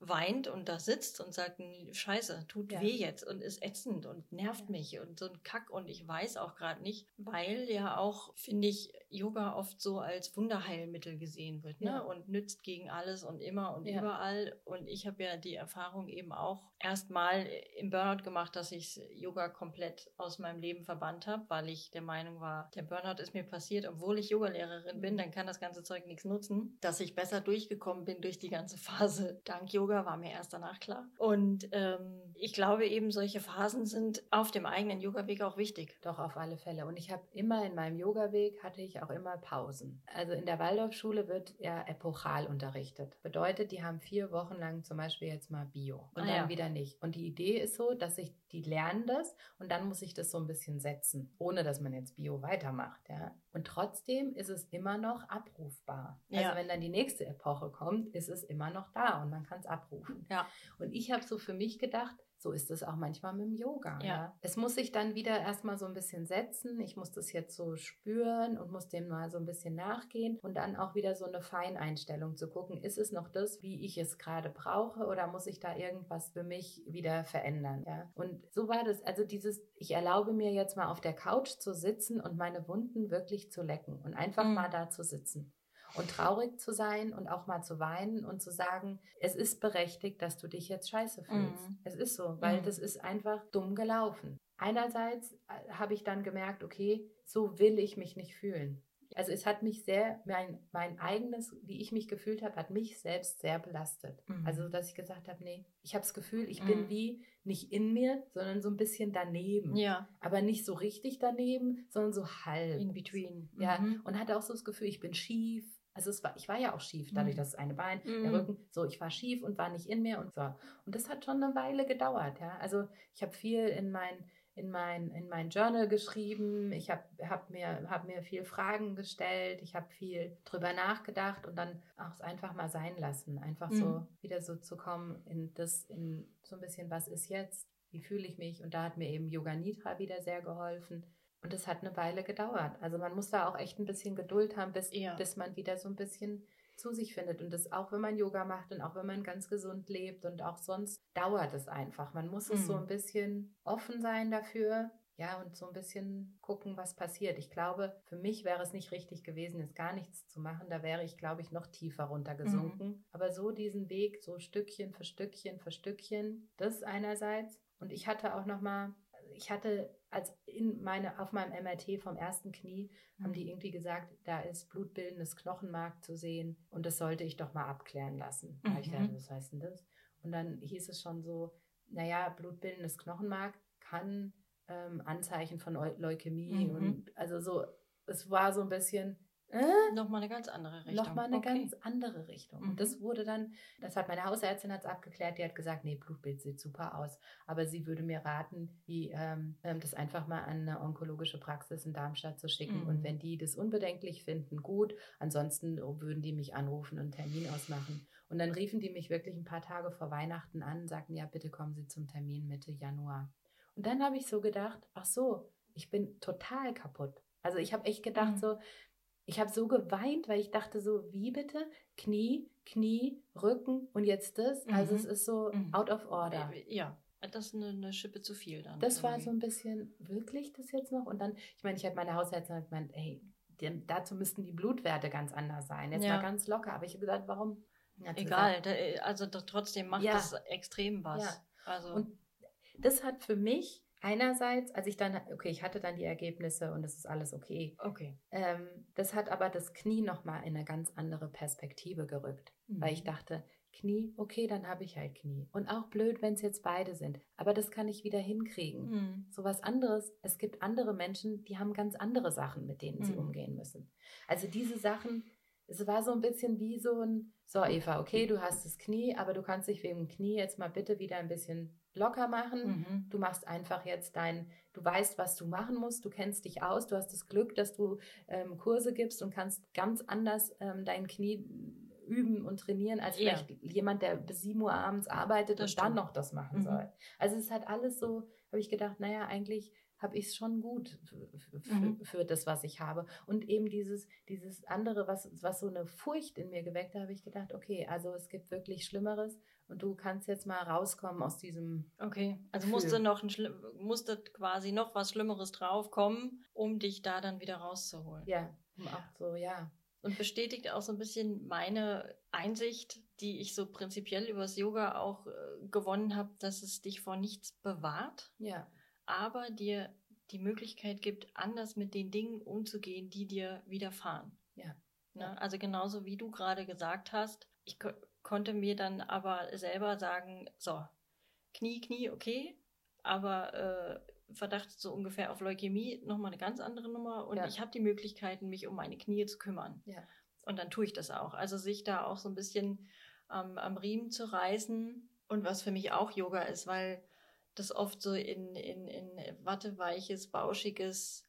weint und da sitzt und sagt, "Nee, scheiße, tut Ja. weh jetzt und ist ätzend und nervt Ja. mich und so ein Kack und ich weiß auch gerade nicht, weil ja auch, finde ich, Yoga oft so als Wunderheilmittel gesehen wird ne? Ja. und nützt gegen alles und immer und Ja. überall und ich habe ja die Erfahrung eben auch erstmal im Burnout gemacht, dass ich Yoga komplett aus meinem Leben verbannt habe, weil ich der Meinung war, der Burnout ist mir passiert, obwohl ich Yogalehrerin bin, Mhm. dann kann das ganze Zeug nichts nutzen, dass ich besser durchgekommen bin durch die ganze Phase dank Yoga war mir erst danach klar. Und ähm, ich glaube eben, solche Phasen sind auf dem eigenen Yoga-Weg auch wichtig. Doch, auf alle Fälle. Und ich habe immer in meinem Yoga-Weg hatte ich auch immer Pausen. Also in der Waldorfschule wird ja epochal unterrichtet. Bedeutet, die haben vier Wochen lang zum Beispiel jetzt mal Bio und Ah, dann ja. wieder nicht. Und die Idee ist so, dass ich, die lernen das und dann muss ich das so ein bisschen setzen, ohne dass man jetzt Bio weitermacht. Ja? Und trotzdem ist es immer noch abrufbar. Ja. Also wenn dann die nächste Epoche kommt, ist es immer noch da und man kann es abrufen. Ja. Und ich habe so für mich gedacht, so ist es auch manchmal mit dem Yoga. Ja. Ja. Es muss sich dann wieder erstmal so ein bisschen setzen. Ich muss das jetzt so spüren und muss dem mal so ein bisschen nachgehen und dann auch wieder so eine Feineinstellung zu gucken, ist es noch das, wie ich es gerade brauche oder muss ich da irgendwas für mich wieder verändern? Ja. Und so war das, also dieses, ich erlaube mir jetzt mal auf der Couch zu sitzen und meine Wunden wirklich zu lecken und einfach Mhm. mal da zu sitzen und traurig zu sein und auch mal zu weinen und zu sagen, es ist berechtigt, dass du dich jetzt scheiße fühlst. Mhm. Es ist so, weil Mhm. das ist einfach dumm gelaufen. Einerseits äh, habe ich dann gemerkt, okay, so will ich mich nicht fühlen. Also es hat mich sehr, mein, mein eigenes, wie ich mich gefühlt habe, hat mich selbst sehr belastet. Mhm. Also dass ich gesagt habe, nee, ich habe das Gefühl, ich Mhm. bin wie nicht in mir, sondern so ein bisschen daneben. Ja, Aber nicht so richtig daneben, sondern so halb. in between. Ja, Mhm. und hatte auch so das Gefühl, ich bin schief. Also war, ich war ja auch schief, dadurch, Mhm. dass das eine Bein, Mhm. der Rücken, so ich war schief und war nicht in mir und so. Und das hat schon eine Weile gedauert, ja. Also ich habe viel in mein in mein, in mein Journal geschrieben, ich habe hab mir, hab mir viel Fragen gestellt, ich habe viel drüber nachgedacht und dann auch es einfach mal sein lassen, einfach so Mhm. wieder so zu kommen in das, in so ein bisschen, was ist jetzt, wie fühle ich mich. Und da hat mir eben Yoga Nidra wieder sehr geholfen. Und es hat eine Weile gedauert. Also man muss da auch echt ein bisschen Geduld haben, bis, ja. bis man wieder so ein bisschen zu sich findet. Und das auch, wenn man Yoga macht und auch wenn man ganz gesund lebt und auch sonst dauert es einfach. Man muss es so mhm. ein bisschen offen sein dafür. Ja, und so ein bisschen gucken, was passiert. Ich glaube, für mich wäre es nicht richtig gewesen, jetzt gar nichts zu machen. Da wäre ich, glaube ich, noch tiefer runtergesunken. Mhm. Aber so diesen Weg, so Stückchen für Stückchen für Stückchen, das einerseits. Und ich hatte auch noch mal ich hatte als in meine, auf meinem MRT vom ersten Knie mhm. haben die irgendwie gesagt, da ist blutbildendes Knochenmark zu sehen und das sollte ich doch mal abklären lassen. Mhm. Ich dachte, was heißt denn das? Und dann hieß es schon so, naja, blutbildendes Knochenmark kann ähm, Anzeichen von Leukämie mhm. und also so, es war so ein bisschen, äh? Nochmal eine ganz andere Richtung. Nochmal eine okay. ganz andere Richtung. Mhm. Und das wurde dann, das hat meine Hausärztin hat's abgeklärt, die hat gesagt, nee, Blutbild sieht super aus. Aber sie würde mir raten, die, ähm, ähm das einfach mal an eine onkologische Praxis in Darmstadt zu schicken. Mhm. Und wenn die das unbedenklich finden, gut. Ansonsten würden die mich anrufen und einen Termin ausmachen. Und dann riefen die mich wirklich ein paar Tage vor Weihnachten an und sagten, ja, bitte kommen Sie zum Termin Mitte Januar. Und dann habe ich so gedacht, ach so, ich bin total kaputt. Also ich habe echt gedacht, mhm. so, ich habe so geweint, weil ich dachte so, wie bitte? Knie, Knie, Rücken und jetzt das. Mhm. Also es ist so mhm. out of order. Äh, ja, das ist eine, eine Schippe zu viel dann. Das irgendwie. war so ein bisschen, wirklich das jetzt noch? Und dann, ich meine, ich habe meine Hausärztin gemeint, ey, die, dazu müssten die Blutwerte ganz anders sein. Jetzt ja. mal ganz locker. Aber ich habe gesagt, warum? Egal, da, also trotzdem macht ja. das extrem was. Ja. Also. Und das hat für mich Einerseits, als ich dann, okay, ich hatte dann die Ergebnisse und es ist alles okay. Okay. Ähm, das hat aber das Knie nochmal in eine ganz andere Perspektive gerückt, mhm. weil ich mhm. dachte, Knie, okay, dann habe ich halt Knie. Und auch blöd, wenn es jetzt beide sind. Aber das kann ich wieder hinkriegen. Mhm. So was anderes, es gibt andere Menschen, die haben ganz andere Sachen, mit denen mhm. sie umgehen müssen. Also diese Sachen, es war so ein bisschen wie so ein, so Eva, okay, du hast das Knie, aber du kannst dich wegen dem Knie jetzt mal bitte wieder ein bisschen locker machen. Mhm. Du machst einfach jetzt dein, du weißt, was du machen musst, du kennst dich aus, du hast das Glück, dass du ähm, Kurse gibst und kannst ganz anders ähm, dein Knie üben und trainieren, als ja. vielleicht jemand, der bis 7 Uhr abends arbeitet das und stimmt. dann noch das machen mhm. soll. Also es hat alles so, habe ich gedacht, naja, eigentlich habe ich es schon gut für, mhm. für, das, was ich habe. Und eben dieses, dieses andere, was, was so eine Furcht in mir geweckt hat, habe ich gedacht, okay, also es gibt wirklich Schlimmeres und du kannst jetzt mal rauskommen aus diesem. Okay, also Gefühl. musste noch ein musste quasi noch was Schlimmeres draufkommen, um dich da dann wieder rauszuholen. Ja, um auch so, ja. Und bestätigt auch so ein bisschen meine Einsicht, die ich so prinzipiell übers Yoga auch äh, gewonnen habe, dass es dich vor nichts bewahrt. Ja aber dir die Möglichkeit gibt, anders mit den Dingen umzugehen, die dir widerfahren. Ja. Ne? Also genauso wie du gerade gesagt hast, ich konnte mir dann aber selber sagen, so, Knie, Knie, okay, aber äh, Verdacht so ungefähr auf Leukämie, nochmal eine ganz andere Nummer und ja. ich habe die Möglichkeiten, mich um meine Knie zu kümmern. Ja. Und dann tue ich das auch. Also sich da auch so ein bisschen ähm, am Riemen zu reißen und was für mich auch Yoga ist, weil das oft so in, in, in watteweiches, bauschiges,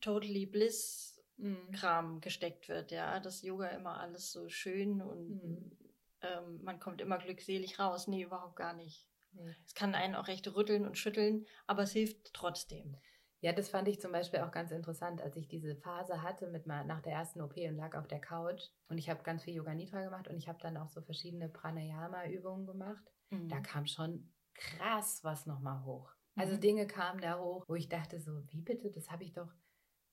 totally bliss mhm. Kram gesteckt wird, ja, dass Yoga immer alles so schön und mhm. Ähm, man kommt immer glückselig raus. Nee, überhaupt gar nicht. Nee. Es kann einen auch recht rütteln und schütteln, aber es hilft trotzdem. Ja, das fand ich zum Beispiel auch ganz interessant, als ich diese Phase hatte mit mal nach der ersten OP und lag auf der Couch und ich habe ganz viel Yoga Nidra gemacht und ich habe dann auch so verschiedene Pranayama-Übungen gemacht. Mhm. Da kam schon krass was nochmal hoch. Also mhm. Dinge kamen da hoch, wo ich dachte so, wie bitte, das habe ich doch,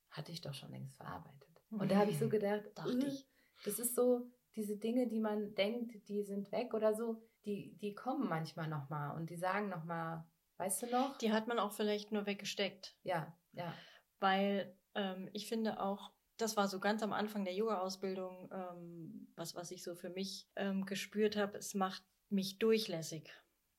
hatte ich doch schon längst verarbeitet. Und da habe ich so gedacht, dachte äh, ich, das ist so, diese Dinge, die man denkt, die sind weg oder so, die, die kommen manchmal nochmal und die sagen nochmal, weißt du noch? Die hat man auch vielleicht nur weggesteckt. Ja, ja. Weil ähm, ich finde auch, das war so ganz am Anfang der Yoga-Ausbildung, ähm, was, was ich so für mich ähm, gespürt habe, es macht mich durchlässig.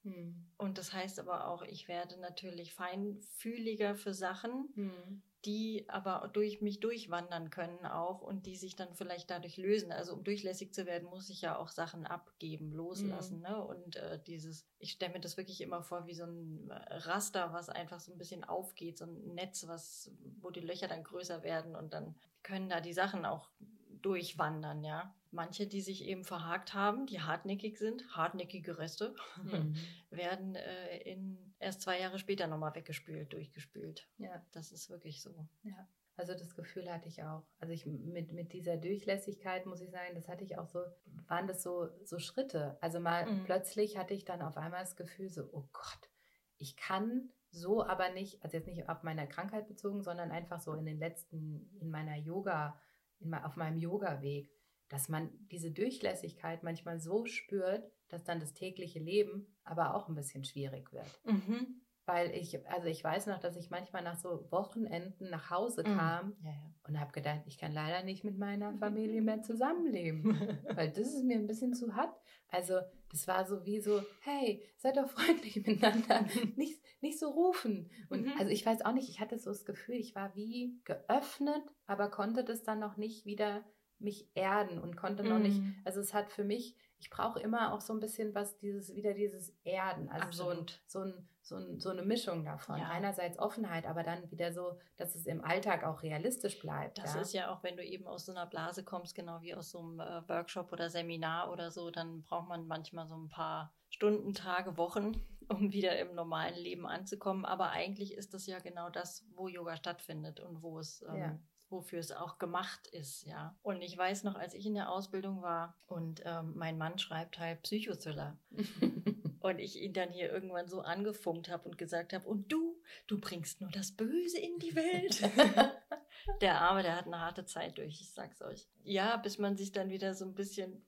Hm. Und das heißt aber auch, ich werde natürlich feinfühliger für Sachen, hm. Die aber durch mich durchwandern können auch und die sich dann vielleicht dadurch lösen. Also um durchlässig zu werden, muss ich ja auch Sachen abgeben, loslassen. Hm. Ne? Und äh, dieses, ich stelle mir das wirklich immer vor wie so ein Raster, was einfach so ein bisschen aufgeht, so ein Netz, was, wo die Löcher dann größer werden und dann können da die Sachen auch durchwandern, ja. Manche, die sich eben verhakt haben, die hartnäckig sind, hartnäckige Reste, mhm. werden äh, in, erst zwei Jahre später nochmal weggespült, durchgespült. Ja. Das ist wirklich so. Ja. Also das Gefühl hatte ich auch. Also ich mit, mit dieser Durchlässigkeit muss ich sagen, das hatte ich auch so, waren das so, so Schritte. Also mal mhm. plötzlich hatte ich dann auf einmal das Gefühl so, oh Gott, ich kann so aber nicht, also jetzt nicht auf meine Krankheit bezogen, sondern einfach so in den letzten, in meiner Yoga, in, auf meinem Yoga-Weg, dass man diese Durchlässigkeit manchmal so spürt, dass dann das tägliche Leben aber auch ein bisschen schwierig wird. Mhm weil ich, also ich weiß noch, dass ich manchmal nach so Wochenenden nach Hause mhm. kam mm. ja, ja. und habe gedacht, ich kann leider nicht mit meiner Familie mehr zusammenleben, weil das ist mir ein bisschen zu hart. Also das war so wie so, hey, seid doch freundlich miteinander, nicht, nicht so rufen. Und mhm. also ich weiß auch nicht, ich hatte so das Gefühl, ich war wie geöffnet, aber konnte das dann noch nicht wieder mich erden und konnte noch nicht, mhm. also es hat für mich, ich brauche immer auch so ein bisschen was, dieses, wieder dieses Erden, also Absolut. so ein, so ein so, ein, so eine Mischung davon. Ja. Einerseits Offenheit, aber dann wieder so, dass es im Alltag auch realistisch bleibt. Das ja? ist ja auch, wenn du eben aus so einer Blase kommst, genau wie aus so einem äh, Workshop oder Seminar oder so, dann braucht man manchmal so ein paar Stunden, Tage, Wochen, um wieder im normalen Leben anzukommen. Aber eigentlich ist das ja genau das, wo Yoga stattfindet und wo es ähm, ja wofür es auch gemacht ist, ja. Und ich weiß noch, als ich in der Ausbildung war und ähm, mein Mann schreibt halt Psychothriller und ich ihn dann hier irgendwann so angefunkt habe und gesagt habe, und du, du bringst nur das Böse in die Welt. der Arme, der hat eine harte Zeit durch, ich sag's euch. Ja, bis man sich dann wieder so ein bisschen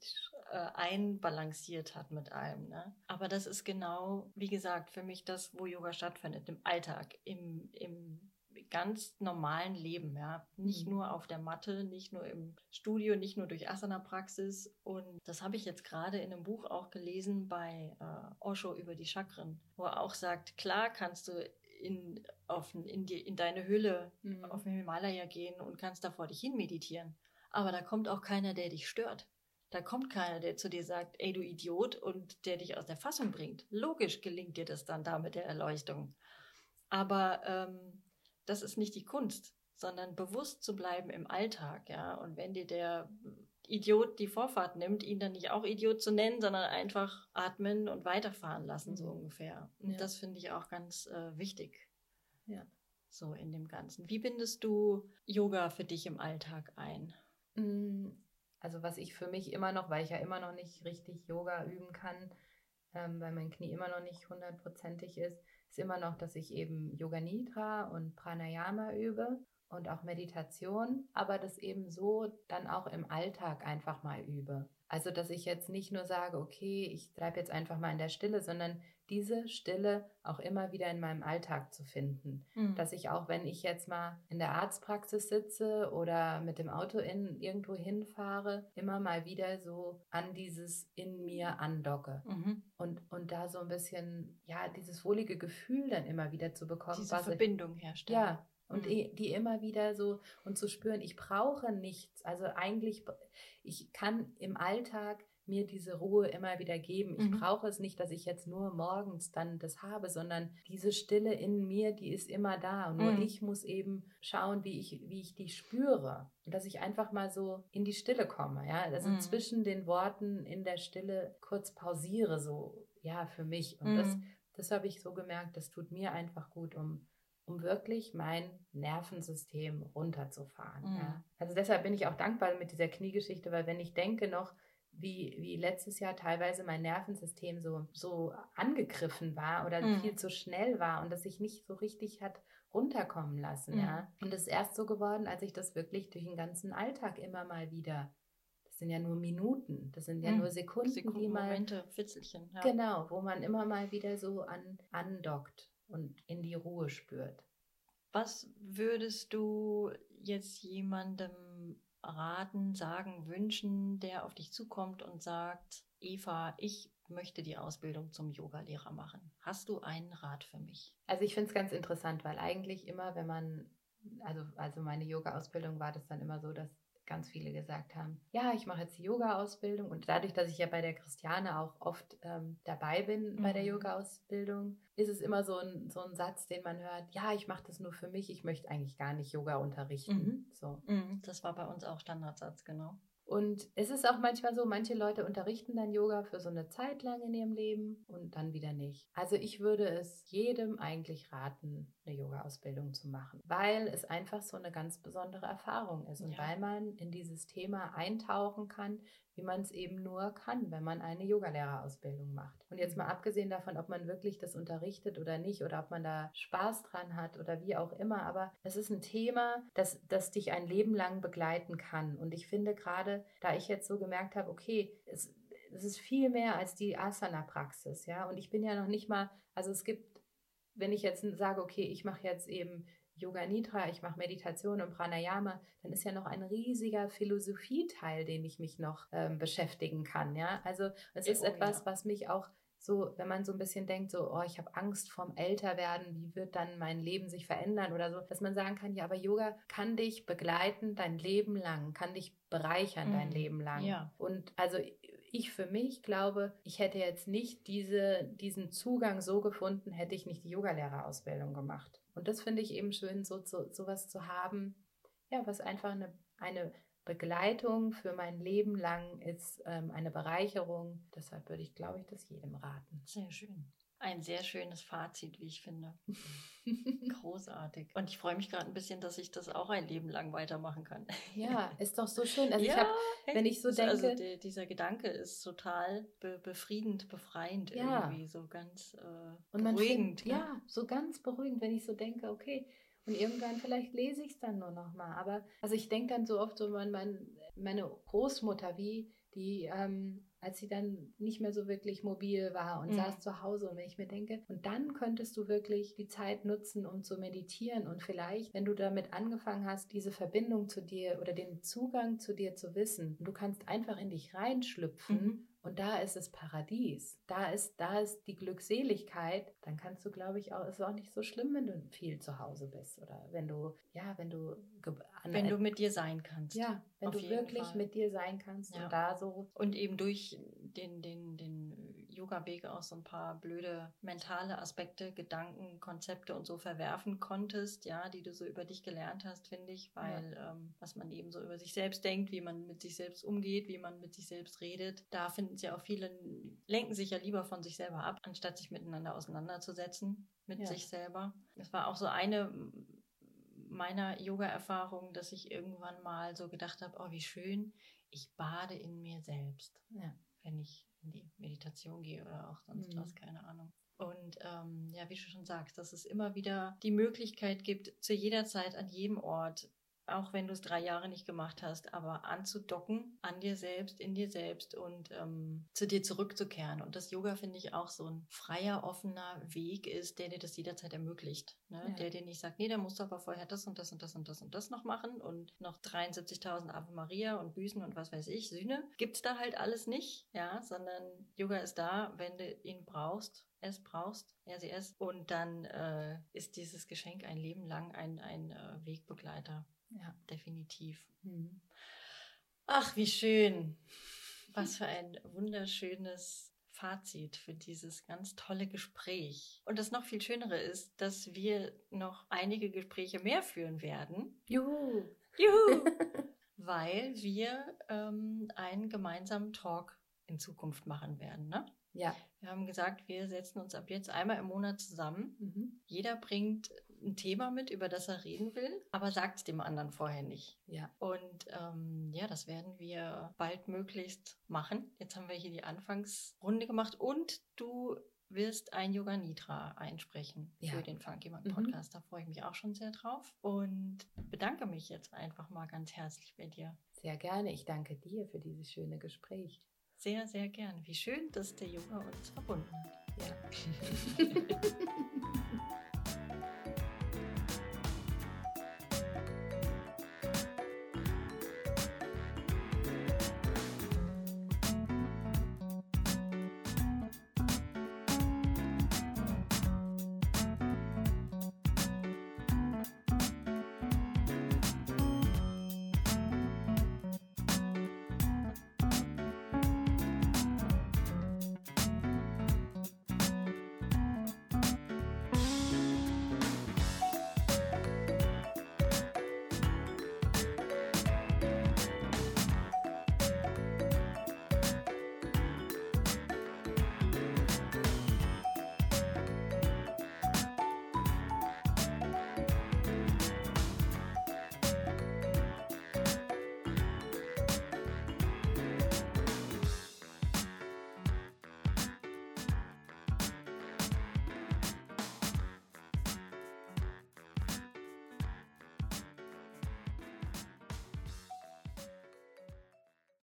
äh, einbalanciert hat mit allem. Ne? Aber das ist genau, wie gesagt, für mich das, wo Yoga stattfindet, im Alltag, im, im ganz normalen Leben, ja. Nicht mhm. nur auf der Matte, nicht nur im Studio, nicht nur durch Asana-Praxis. Und das habe ich jetzt gerade in einem Buch auch gelesen bei äh, Osho über die Chakren, wo er auch sagt, klar kannst du in, auf, in, die, in deine Hülle mhm. auf den Himalaya gehen und kannst da vor dich hin meditieren. Aber da kommt auch keiner, der dich stört. Da kommt keiner, der zu dir sagt, ey du Idiot und der dich aus der Fassung bringt. Logisch gelingt dir das dann da mit der Erleuchtung. Aber ähm, das ist nicht die Kunst, sondern bewusst zu bleiben im Alltag, ja. Und wenn dir der Idiot die Vorfahrt nimmt, ihn dann nicht auch Idiot zu nennen, sondern einfach atmen und weiterfahren lassen, so mhm. ungefähr. Und ja. das finde ich auch ganz äh, wichtig. Ja. So in dem Ganzen. Wie bindest du Yoga für dich im Alltag ein? Mm, also was ich für mich immer noch, weil ich ja immer noch nicht richtig Yoga üben kann, ähm, weil mein Knie immer noch nicht hundertprozentig ist, ist immer noch, dass ich eben Yoga Nidra und Pranayama übe und auch Meditation, aber das eben so dann auch im Alltag einfach mal übe. Also, dass ich jetzt nicht nur sage, okay, ich bleibe jetzt einfach mal in der Stille, sondern diese Stille auch immer wieder in meinem Alltag zu finden. Mhm. Dass ich auch, wenn ich jetzt mal in der Arztpraxis sitze oder mit dem Auto in, irgendwo hinfahre, immer mal wieder so an dieses in mir andocke. Mhm. Und, und da so ein bisschen, ja, dieses wohlige Gefühl dann immer wieder zu bekommen. Diese Verbindung herstellen. Ja, und mhm. die immer wieder so und zu spüren, ich brauche nichts. Also eigentlich, ich kann im Alltag mir diese Ruhe immer wieder geben. Ich mhm. brauche es nicht, dass ich jetzt nur morgens dann das habe, sondern diese Stille in mir, die ist immer da. Und nur mhm. ich muss eben schauen, wie ich, wie ich die spüre. Und dass ich einfach mal so in die Stille komme. Ja, also mhm. zwischen den Worten in der Stille kurz pausiere, so, ja, für mich. Und das, mhm. das habe ich so gemerkt, das tut mir einfach gut, um um wirklich mein Nervensystem runterzufahren. Mhm. Ja. Also deshalb bin ich auch dankbar mit dieser Kniegeschichte, weil wenn ich denke noch, wie, wie letztes Jahr teilweise mein Nervensystem so, so angegriffen war oder mhm. viel zu schnell war und das sich nicht so richtig hat runterkommen lassen. Mhm. Ja. Und es ist erst so geworden, als ich das wirklich durch den ganzen Alltag immer mal wieder das sind ja nur Minuten, das sind ja mhm. nur Sekunden, Sekunden, die man. Momente, Fitzelchen. Ja. Genau, wo man immer mal wieder so an, andockt und in die Ruhe spürt. Was würdest du jetzt jemandem raten, sagen, wünschen, der auf dich zukommt und sagt, Eva, ich möchte die Ausbildung zum Yogalehrer machen. Hast du einen Rat für mich? Also ich finde es ganz interessant, weil eigentlich immer, wenn man, also, also meine Yoga-Ausbildung war das dann immer so, dass ganz viele gesagt haben, ja, ich mache jetzt die Yoga-Ausbildung und dadurch, dass ich ja bei der Christiane auch oft ähm, dabei bin mhm. bei der mhm. Yoga-Ausbildung, ist es immer so ein, so ein Satz, den man hört, ja, ich mache das nur für mich, ich möchte eigentlich gar nicht Yoga unterrichten. Mhm. So. Mhm. Das war bei uns auch Standardsatz, genau. Und es ist auch manchmal so, manche Leute unterrichten dann Yoga für so eine Zeit lang in ihrem Leben und dann wieder nicht. Also ich würde es jedem eigentlich raten, eine Yoga-Ausbildung zu machen, weil es einfach so eine ganz besondere Erfahrung ist und ja. weil man in dieses Thema eintauchen kann, wie man es eben nur kann, wenn man eine Yogalehrerausbildung macht. Und jetzt mal mhm. abgesehen davon, ob man wirklich das unterrichtet oder nicht oder ob man da Spaß dran hat oder wie auch immer, aber es ist ein Thema, das, das dich ein Leben lang begleiten kann. Und ich finde gerade, da ich jetzt so gemerkt habe, okay, es, es ist viel mehr als die Asana-Praxis, ja. Und ich bin ja noch nicht mal, also es gibt, wenn ich jetzt sage, okay, ich mache jetzt eben Yoga Nidra, ich mache Meditation und Pranayama, dann ist ja noch ein riesiger Philosophieteil, den ich mich noch ähm, beschäftigen kann. Ja, also es ist oh, etwas, ja. was mich auch so, wenn man so ein bisschen denkt, so, oh, ich habe Angst vorm Älterwerden, wie wird dann mein Leben sich verändern oder so, dass man sagen kann, ja, aber Yoga kann dich begleiten dein Leben lang, kann dich bereichern mhm. dein Leben lang. Ja. Und also ich für mich glaube, ich hätte jetzt nicht diese, diesen Zugang so gefunden, hätte ich nicht die Yogalehrerausbildung gemacht. Und das finde ich eben schön, so, so sowas zu haben, ja, was einfach eine, eine Begleitung für mein Leben lang ist, ähm, eine Bereicherung. Deshalb würde ich, glaube ich, das jedem raten. Sehr schön. Ein sehr schönes Fazit, wie ich finde. Großartig. Und ich freue mich gerade ein bisschen, dass ich das auch ein Leben lang weitermachen kann. Ja, ist doch so schön. Also ja, ich habe, wenn ich so also denke. Also die, dieser Gedanke ist total be befriedend, befreiend ja. irgendwie, so ganz äh, beruhigend. Find, ne? Ja, so ganz beruhigend, wenn ich so denke, okay, und irgendwann vielleicht lese ich es dann nur noch mal. Aber also ich denke dann so oft so, mein, mein, meine Großmutter, wie die ähm, als sie dann nicht mehr so wirklich mobil war und mhm. saß zu Hause. Und wenn ich mir denke, und dann könntest du wirklich die Zeit nutzen, um zu meditieren. Und vielleicht, wenn du damit angefangen hast, diese Verbindung zu dir oder den Zugang zu dir zu wissen, du kannst einfach in dich reinschlüpfen. Mhm. Und da ist das Paradies. Da ist, da ist die Glückseligkeit. Dann kannst du, glaube ich, auch, es ist auch nicht so schlimm, wenn du viel zu Hause bist. Oder wenn du, ja, wenn du wenn du mit dir sein kannst. Ja, wenn du wirklich Fall. mit dir sein kannst ja. und da so. Und eben durch den, den, den Yoga-Weg auch so ein paar blöde mentale Aspekte, Gedanken, Konzepte und so verwerfen konntest, ja, die du so über dich gelernt hast, finde ich, weil ja. ähm, was man eben so über sich selbst denkt, wie man mit sich selbst umgeht, wie man mit sich selbst redet, da finden sie auch viele, lenken sich ja lieber von sich selber ab, anstatt sich miteinander auseinanderzusetzen mit ja. sich selber. Es war auch so eine meiner Yoga-Erfahrung, dass ich irgendwann mal so gedacht habe, oh, wie schön, ich bade in mir selbst, ja. wenn ich in die Meditation gehe oder auch sonst mhm. was, keine Ahnung. Und ähm, ja, wie du schon sagst, dass es immer wieder die Möglichkeit gibt, zu jeder Zeit, an jedem Ort auch wenn du es drei Jahre nicht gemacht hast, aber anzudocken an dir selbst, in dir selbst und ähm, zu dir zurückzukehren. Und das Yoga finde ich auch so ein freier, offener Weg ist, der dir das jederzeit ermöglicht. Ne? Ja. Der dir nicht sagt, nee, da musst du aber vorher das und das und das und das und das noch machen und noch 73.000 Ave Maria und Büßen und was weiß ich, Sühne. Gibt's da halt alles nicht, ja, sondern Yoga ist da, wenn du ihn brauchst es brauchst, er sie es. Und dann äh, ist dieses Geschenk ein Leben lang ein, ein äh, Wegbegleiter. Ja, definitiv. Mhm. Ach, wie schön. Was für ein wunderschönes Fazit für dieses ganz tolle Gespräch. Und das noch viel Schönere ist, dass wir noch einige Gespräche mehr führen werden. Juhu! Juhu! weil wir ähm, einen gemeinsamen Talk in Zukunft machen werden, ne? Ja. Wir haben gesagt, wir setzen uns ab jetzt einmal im Monat zusammen. Mhm. Jeder bringt ein Thema mit, über das er reden will, aber sagt es dem anderen vorher nicht. Ja. Und ähm, ja, das werden wir bald möglichst machen. Jetzt haben wir hier die Anfangsrunde gemacht und du wirst ein Yoga Nidra einsprechen ja. für den Funky Man mhm. Podcast. Mhm. Da freue ich mich auch schon sehr drauf und bedanke mich jetzt einfach mal ganz herzlich bei dir. Sehr gerne. Ich danke dir für dieses schöne Gespräch. Sehr, sehr gerne. Wie schön, dass der Yoga uns verbunden hat. Ja.